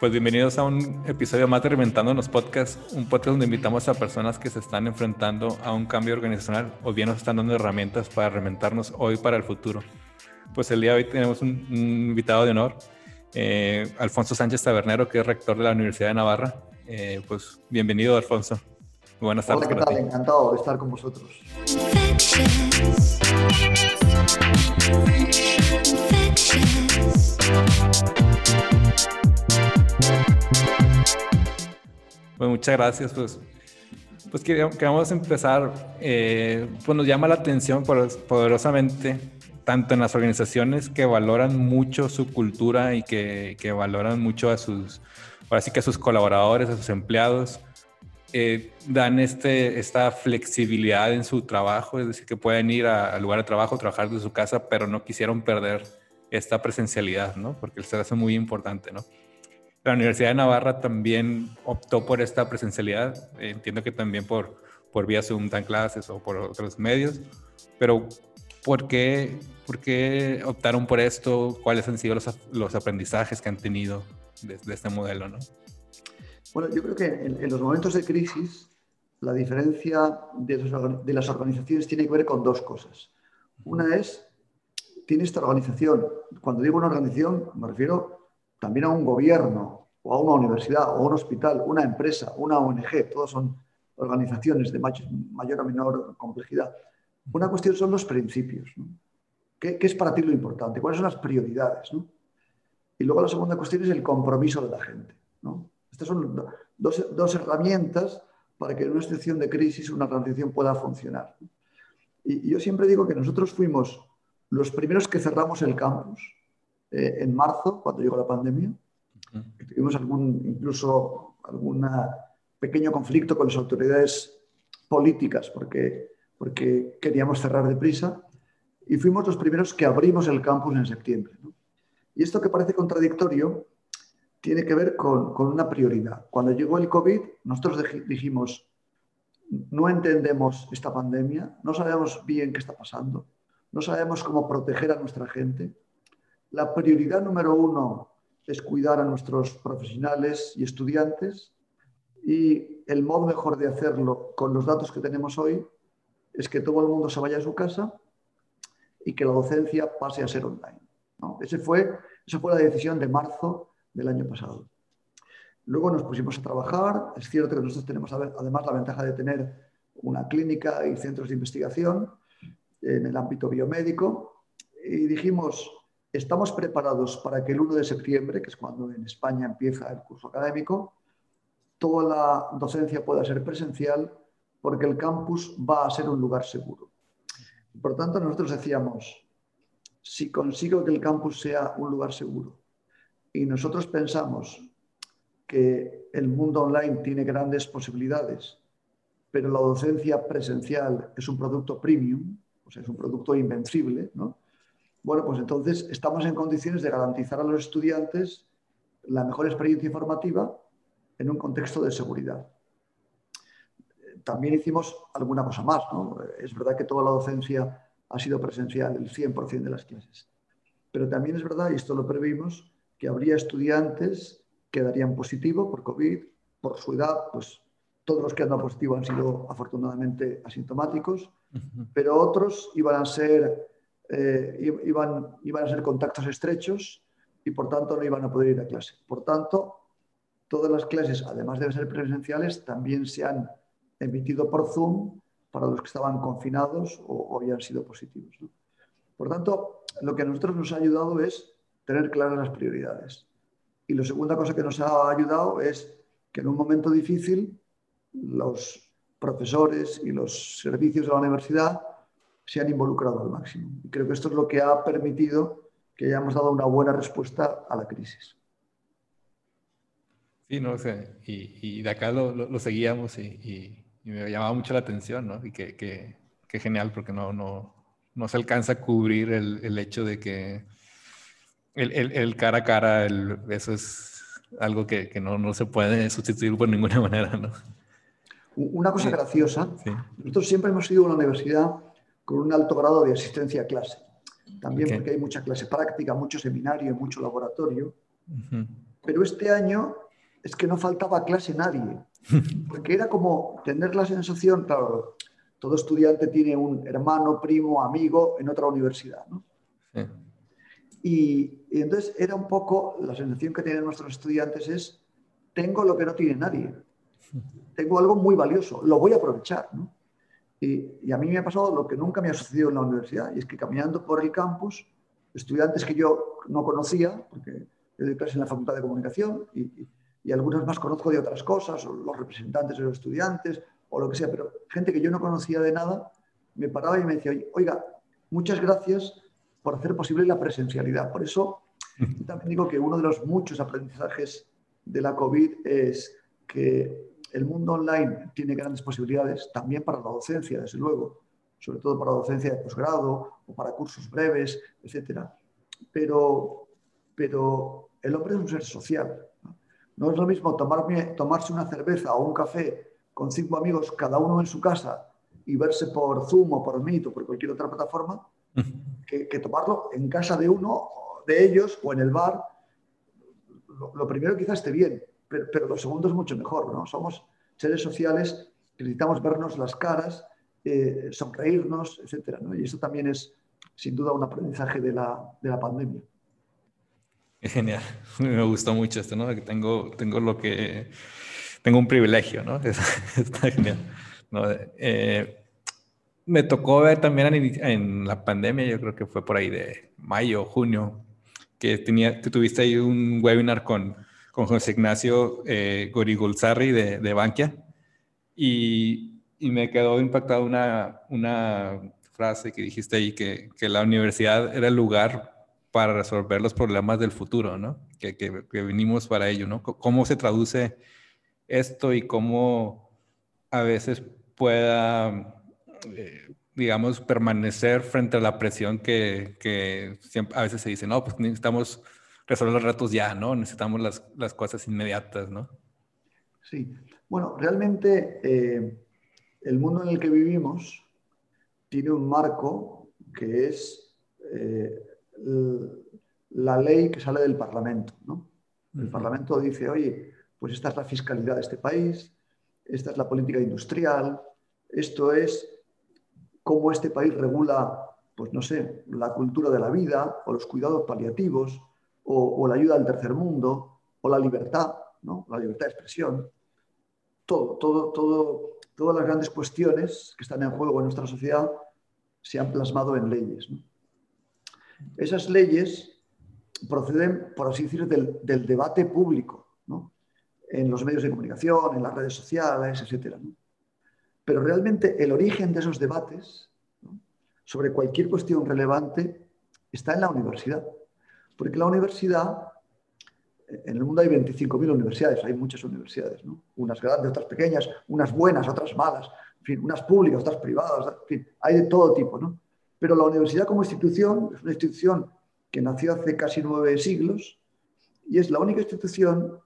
Pues bienvenidos a un episodio más de Reventándonos Podcast, un podcast donde invitamos a personas que se están enfrentando a un cambio organizacional o bien nos están dando herramientas para reventarnos hoy para el futuro. Pues el día de hoy tenemos un, invitado de honor, eh, Alfonso Sánchez Tabernero, que es rector de la Universidad de Navarra. Eh, pues bienvenido, Alfonso. Buenas tardes. Hola, ¿qué tal? Encantado de estar con vosotros. Bueno, muchas gracias. Pues, pues que, vamos a empezar. Eh, pues nos llama la atención poderosamente, tanto en las organizaciones que valoran mucho su cultura y que, que valoran mucho a sus, ahora sí que a sus colaboradores, a sus empleados, eh, dan este, esta flexibilidad en su trabajo, es decir, que pueden ir al lugar de trabajo, trabajar desde su casa, pero no quisieron perder esta presencialidad, ¿no? Porque se hace muy importante, ¿no? La Universidad de Navarra también optó por esta presencialidad. Entiendo que también por, por vía Zoom dan clases o por otros medios. Pero, ¿por qué, por qué optaron por esto? ¿Cuáles han sido los, los aprendizajes que han tenido desde este modelo? ¿no? Bueno, yo creo que en, los momentos de crisis la diferencia de, de, las organizaciones tiene que ver con dos cosas. Una es, tiene esta organización, cuando digo una organización me refiero también a un gobierno o a una universidad o a un hospital, una empresa, una ONG, todos son organizaciones de mayor o menor complejidad. Una cuestión son los principios. ¿Qué, es para ti lo importante? ¿Cuáles son las prioridades? Y luego la segunda cuestión es el compromiso de la gente. Estas son dos, herramientas para que en una situación de crisis una transición pueda funcionar. Y, y yo siempre digo que nosotros fuimos los primeros que cerramos el campus eh, en marzo, cuando llegó la pandemia. Tuvimos algún, incluso algún pequeño conflicto con las autoridades políticas porque, porque queríamos cerrar deprisa y fuimos los primeros que abrimos el campus en septiembre. Y esto que parece contradictorio tiene que ver con, con, una prioridad. Cuando llegó el COVID, nosotros dijimos, no entendemos esta pandemia, no sabemos bien qué está pasando, no sabemos cómo proteger a nuestra gente, la prioridad número uno es cuidar a nuestros profesionales y estudiantes y el modo mejor de hacerlo con los datos que tenemos hoy es que todo el mundo se vaya a su casa y que la docencia pase a ser online. Ese fue, esa fue la decisión de marzo del año pasado. Luego nos pusimos a trabajar. Es cierto que nosotros tenemos además la ventaja de tener una clínica y centros de investigación en el ámbito biomédico y dijimos, Estamos preparados para que el 1 de septiembre, que es cuando en España empieza el curso académico, toda la docencia pueda ser presencial porque el campus va a ser un lugar seguro. Por tanto, nosotros decíamos, si consigo que el campus sea un lugar seguro y nosotros pensamos que el mundo online tiene grandes posibilidades, pero la docencia presencial es un producto premium, o sea, es un producto invencible, ¿no? Bueno, pues entonces estamos en condiciones de garantizar a los estudiantes la mejor experiencia informativa en un contexto de seguridad. También hicimos alguna cosa más. ¿no? Es verdad que toda la docencia ha sido presencial, el 100% de las clases. Pero también es verdad, y esto lo previmos, que habría estudiantes que darían positivo por COVID, por su edad, pues todos los que han dado positivo han sido afortunadamente asintomáticos, pero otros iban a ser eh, iban, iban a ser contactos estrechos y por tanto no iban a poder ir a clase. Por tanto, todas las clases, además de ser presenciales, también se han emitido por Zoom para los que estaban confinados o, habían sido positivos. Por tanto, lo que a nosotros nos ha ayudado es tener claras las prioridades. Y la segunda cosa que nos ha ayudado es que en un momento difícil los profesores y los servicios de la universidad se han involucrado al máximo. Y creo que esto es lo que ha permitido que hayamos dado una buena respuesta a la crisis. Sí, no sé, y, de acá lo, seguíamos y, me llamaba mucho la atención, ¿no? Y que, que, genial, porque no, no, no se alcanza a cubrir el, el, hecho de que el, cara a cara, eso es algo que, no, se puede sustituir por ninguna manera, ¿no? Una cosa graciosa, nosotros siempre hemos ido a una universidad con un alto grado de asistencia a clase. También porque hay mucha clase práctica, mucho seminario, mucho laboratorio. Pero este año es que no faltaba clase nadie. Porque era como tener la sensación, claro, todo estudiante tiene un hermano, primo, amigo en otra universidad. ¿no? Y, entonces era un poco, la sensación que tienen nuestros estudiantes es, tengo lo que no tiene nadie, tengo algo muy valioso, lo voy a aprovechar. ¿no? Y, a mí me ha pasado lo que nunca me ha sucedido en la universidad, y es que caminando por el campus, estudiantes que yo no conocía, porque yo doy clase en la Facultad de Comunicación, y, y algunos más conozco de otras cosas, o los representantes de los estudiantes, o lo que sea, pero gente que yo no conocía de nada, me paraba y me decía, oiga, muchas gracias por hacer posible la presencialidad. Por eso también digo que uno de los muchos aprendizajes de la COVID es que el mundo online tiene grandes posibilidades también para la docencia, desde luego, sobre todo para la docencia de posgrado o para cursos breves, etc. Pero, pero el hombre es un ser social. No, es lo mismo tomarse una cerveza o un café con cinco amigos, cada uno en su casa, y verse por Zoom o por Meet o por cualquier otra plataforma, que, tomarlo en casa de uno, de ellos o en el bar. Lo, primero quizás esté bien, pero, lo segundo es mucho mejor. ¿no? Somos seres sociales necesitamos vernos las caras, eh, sonreírnos, etc. Y eso también es, sin duda, un aprendizaje de la, de la pandemia. Genial, me gustó mucho esto, ¿no? Que tengo, tengo lo que, tengo un privilegio, ¿no? Está genial. Eh, me tocó ver también en, la pandemia, yo creo que fue por ahí de mayo, junio, que, tenía, que tuviste ahí un webinar con, con José Ignacio eh, Gorigolzarri de, de Bankia y, y, me quedó impactada una, una frase que dijiste ahí, que, que, la universidad era el lugar para resolver los problemas del futuro, ¿no? Que, que, vinimos para ello, ¿no? ¿Cómo se traduce esto y cómo a veces pueda eh, digamos, permanecer frente a la presión que, que a veces se dice, no, pues necesitamos resolver los retos ya, ¿no? Necesitamos las, las cosas inmediatas, ¿no? Sí, bueno, realmente eh, el mundo en el que vivimos tiene un marco que es eh, la ley que sale del Parlamento, ¿no? El Parlamento dice, oye, pues esta es la fiscalidad de este país, esta es la política industrial, esto es cómo este país regula, pues no sé, la cultura de la vida o los cuidados paliativos o, la ayuda al tercer mundo o la libertad, ¿no? la libertad de expresión. Todo, todo, todo, todas las grandes cuestiones que están en juego en nuestra sociedad se han plasmado en leyes. Esas leyes proceden, por así decir, del, debate público, en los medios de comunicación, en las redes sociales, etc. Pero realmente el origen de esos debates sobre cualquier cuestión relevante está en la universidad. Porque la universidad, en el mundo hay 25.000 universidades, hay muchas universidades, unas grandes, otras pequeñas, unas buenas, otras malas, unas públicas, otras privadas, hay de todo tipo. ¿no? Pero la universidad como institución es una institución que nació hace casi nueve siglos y es la única institución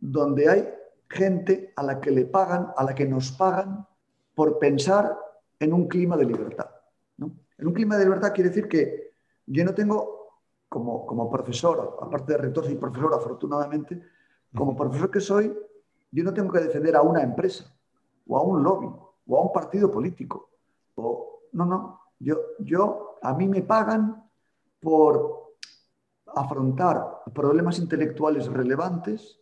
donde hay gente a la que le pagan, a la que nos pagan por pensar en un clima de libertad. En un clima de libertad quiere decir que yo no tengo, como, como profesor, aparte de rector, soy profesor afortunadamente, como profesor que soy, yo no tengo que defender a una empresa o a un lobby o a un partido político. O, no, no, yo, yo, a mí me pagan por afrontar problemas intelectuales relevantes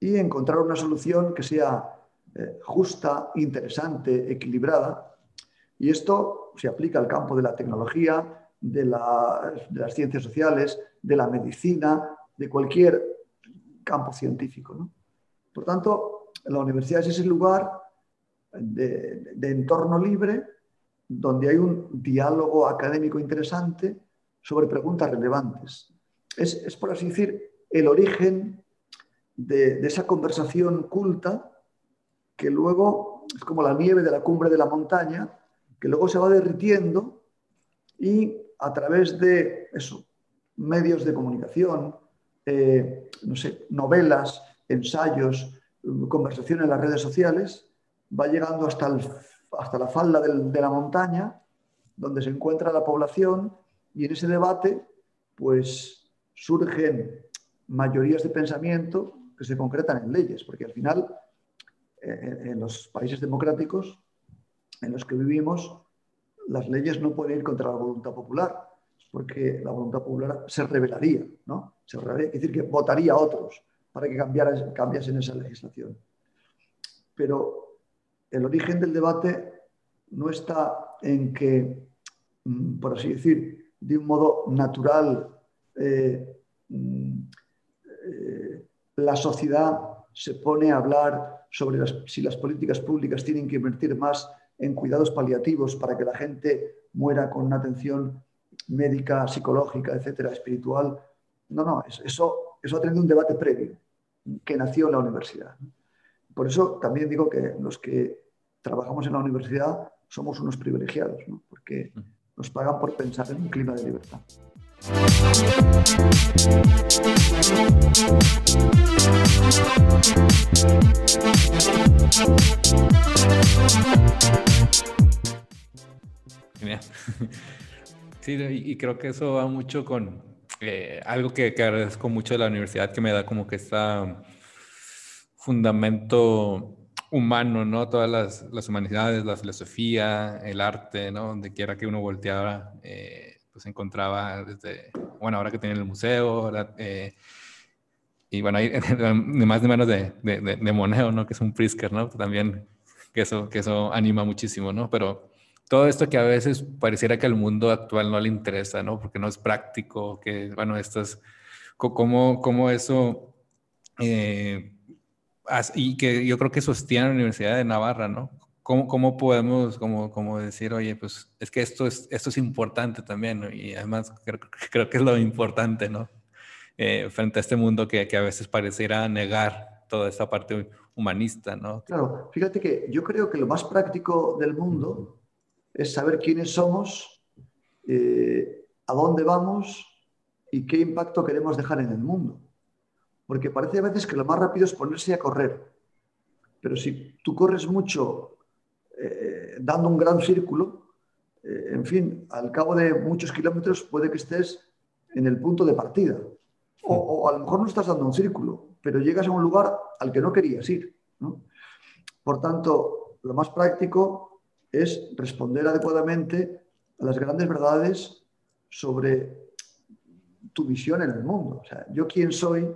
y encontrar una solución que sea eh, justa, interesante, equilibrada. Y esto se aplica al campo de la tecnología, de, las ciencias sociales, de la medicina, de cualquier campo científico. Por tanto, la universidad es ese lugar de, entorno libre donde hay un diálogo académico interesante sobre preguntas relevantes. Es, por así decir, el origen de, esa conversación culta que luego es como la nieve de la cumbre de la montaña, que luego se va derritiendo y a través de eso, medios de comunicación, eh, no sé, novelas, ensayos, conversación en las redes sociales, va llegando hasta, hasta la falda de la montaña, donde se encuentra la población, y en ese debate, pues surgen mayorías de pensamiento que se concretan en leyes, porque al final, eh, en los países democráticos en los que vivimos, las leyes no pueden ir contra la voluntad popular, porque la voluntad popular se revelaría, ¿no? Se revelaría, es decir, que votaría a otros para que cambiara, cambiasen esa legislación. Pero el origen del debate no está en que, mm, por así decir, de un modo natural, eh, mm, eh, la sociedad se pone a hablar sobre si las políticas públicas tienen que invertir más en cuidados paliativos para que la gente muera con una atención médica, psicológica, etcétera, espiritual. No, no, eso, eso ha tenido un debate previo que nació en la universidad. Por eso también digo que los que trabajamos en la universidad somos unos privilegiados, porque nos pagan por pensar en un clima de libertad. Sí, y creo que eso va mucho con eh, algo que, agradezco mucho de la universidad, que me da como que está fundamento humano, ¿no? Todas las, las, humanidades, la filosofía, el arte, ¿no? Donde quiera que uno volteara, eh, pues encontraba desde, bueno, ahora que tiene el museo, eh, y bueno, hay de más de menos de, de, de, Moneo, ¿no? Que es un Prisker, ¿no? También que eso, que eso anima muchísimo, ¿no? Pero todo esto que a veces pareciera que al mundo actual no le interesa, ¿no? Porque no es práctico, que, bueno, esto es, cómo, cómo eso, eh, y que yo creo que sostiene la Universidad de Navarra, ¿no? ¿Cómo, cómo podemos como, como decir, oye, pues es que esto es, esto es importante también, ¿no? Y además creo, creo, que es lo importante, ¿no? Eh, frente a este mundo que, que a veces pareciera negar toda esta parte humanista, ¿no? Claro, fíjate que yo creo que lo más práctico del mundo es saber quiénes somos, eh, a dónde vamos y qué impacto queremos dejar en el mundo. Porque parece a veces que lo más rápido es ponerse a correr. Pero si tú corres mucho eh, dando un gran círculo, eh, en fin, al cabo de muchos kilómetros puede que estés en el punto de partida. O, a lo mejor no estás dando un círculo, pero llegas a un lugar al que no querías ir. Por tanto, lo más práctico es responder adecuadamente a las grandes verdades sobre tu visión en el mundo. O sea, yo quién soy,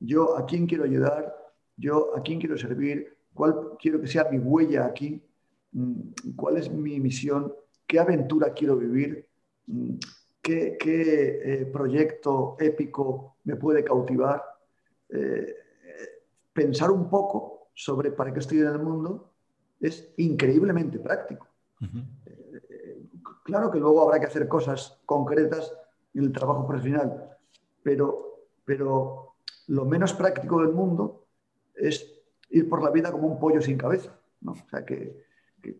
yo a quién quiero ayudar, yo a quién quiero servir, cuál quiero que sea mi huella aquí, mm, cuál es mi misión, qué aventura quiero vivir, mm, qué, eh, proyecto épico me puede cautivar. Eh, pensar un poco sobre para qué estoy en el mundo es increíblemente práctico. Eh, claro que luego habrá que hacer cosas concretas en el trabajo profesional, pero, pero lo menos práctico del mundo es ir por la vida como un pollo sin cabeza. ¿no? O sea que,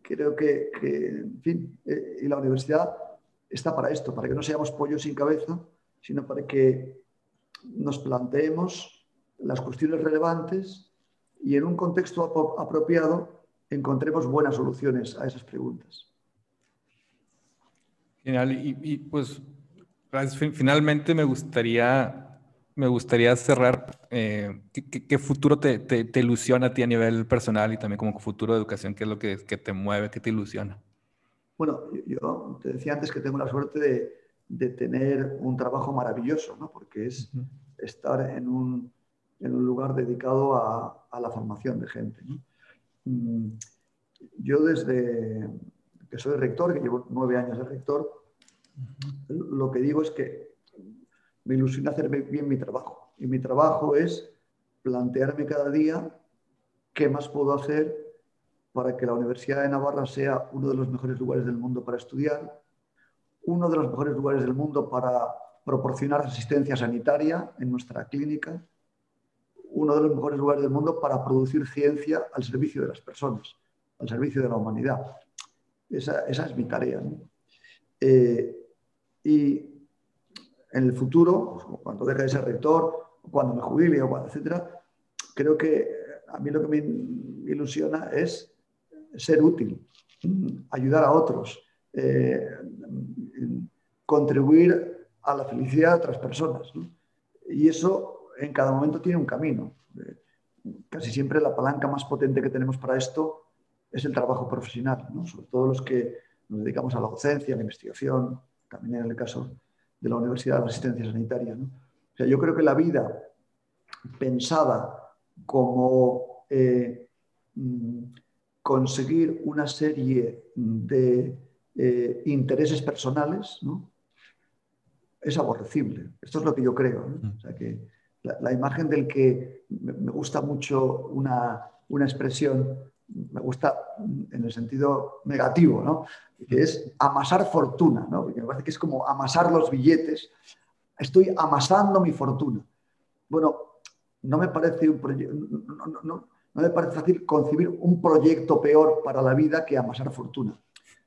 creo que, en fin, eh, y la universidad está para esto, para que no seamos pollos sin cabeza, sino para que nos planteemos las cuestiones relevantes y en un contexto apropiado encontremos buenas soluciones a esas preguntas. Genial. Y, pues finalmente me gustaría, me gustaría cerrar. Eh, ¿qué, futuro te, te, ilusiona a ti a nivel personal y también como futuro de educación? ¿Qué es lo que, que te mueve, qué te ilusiona? Bueno, yo te decía antes que tengo la suerte de, de tener un trabajo maravilloso, ¿no? porque es estar en un, en un, lugar dedicado a, a, la formación de gente. ¿no? Mm, yo desde que soy rector, que llevo nueve años de rector, lo que digo es que me ilusiona hacer bien mi trabajo. Y mi trabajo es plantearme cada día qué más puedo hacer para que la Universidad de Navarra sea uno de los mejores lugares del mundo para estudiar, uno de los mejores lugares del mundo para proporcionar asistencia sanitaria en nuestra clínica, uno de los mejores lugares del mundo para producir ciencia al servicio de las personas, al servicio de la humanidad. Esa, es mi tarea. Eh, y en el futuro, pues, cuando deje de ser rector, cuando me jubile o cuando, etcétera, creo que a mí lo que me ilusiona es ser útil, ayudar a otros, eh, contribuir a la felicidad de otras personas. Y eso en cada momento tiene un camino. Casi siempre la palanca más potente que tenemos para esto es el trabajo profesional, sobre todo los que nos dedicamos a la docencia, a la investigación, también en el caso de la Universidad de la Asistencia Sanitaria. O sea, yo creo que la vida pensada como eh, mm, conseguir una serie de eh, intereses personales es aborrecible. Esto es lo que yo creo. O sea, que la, imagen del que me gusta mucho una, una expresión me gusta en el sentido negativo, ¿no? que es amasar fortuna, ¿no? porque me parece que es como amasar los billetes. Estoy amasando mi fortuna. Bueno, no me parece, un no, no, me parece fácil concebir un proyecto peor para la vida que amasar fortuna.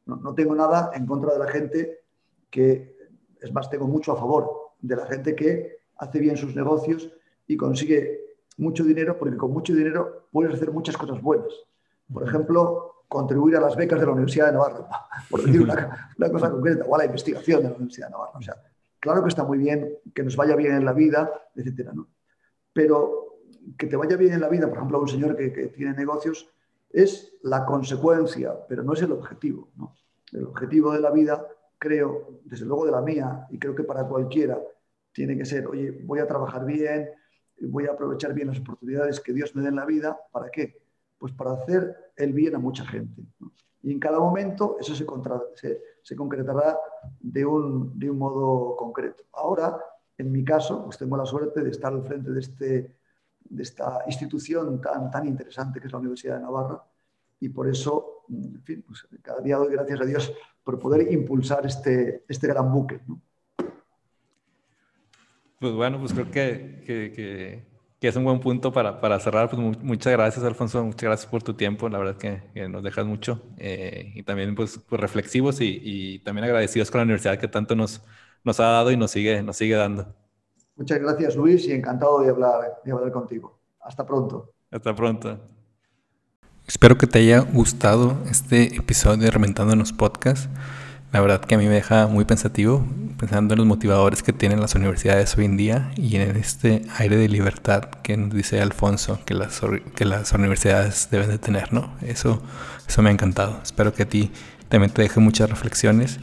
No, tengo nada en contra de la gente que, es más, tengo mucho a favor de la gente que hace bien sus negocios y consigue mucho dinero, porque con mucho dinero puedes hacer muchas cosas buenas. Por ejemplo, contribuir a las becas de la Universidad de Navarra, por decir una, cosa concreta, o a la investigación de la Universidad de Navarra. O sea, claro que está muy bien que nos vaya bien en la vida, etcétera, ¿no? Pero que te vaya bien en la vida, por ejemplo, a un señor que, tiene negocios, es la consecuencia, pero no es el objetivo. ¿no? El objetivo de la vida, creo, desde luego de la mía, y creo que para cualquiera, tiene que ser, oye, voy a trabajar bien, voy a aprovechar bien las oportunidades que Dios me dé en la vida, ¿para qué? Pues para hacer el bien a mucha gente. Y en cada momento eso se, se, concretará de un, de un, modo concreto. Ahora, en mi caso, pues tengo la suerte de estar al frente de, este, de esta institución tan, tan interesante que es la Universidad de Navarra y por eso, en fin, pues cada día doy gracias a Dios por poder impulsar este, este gran buque. Pues bueno, pues creo que es un buen punto para, para cerrar. Pues muchas gracias, Alfonso. Muchas gracias por tu tiempo. La verdad que, que nos dejas mucho. Eh, y también pues, pues reflexivos y, y, también agradecidos con la universidad que tanto nos, nos ha dado y nos sigue, nos sigue dando. Muchas gracias, Luis, y encantado de hablar, de hablar contigo. Hasta pronto. Hasta pronto. Espero que te haya gustado este episodio de Reventando los Podcasts. La verdad que a mí me deja muy pensativo, pensando en los motivadores que tienen las universidades hoy en día y en este aire de libertad que nos dice Alfonso que las, que las universidades deben de tener, ¿no? Eso, eso me ha encantado. Espero que a ti también te deje muchas reflexiones.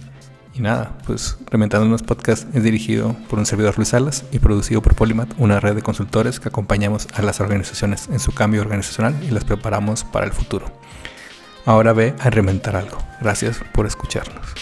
Y nada, pues Reventando unos Podcast es dirigido por un servidor Luis Salas y producido por Polymat, una red de consultores que acompañamos a las organizaciones en su cambio organizacional y las preparamos para el futuro. Ahora ve a reventar algo. Gracias por escucharnos.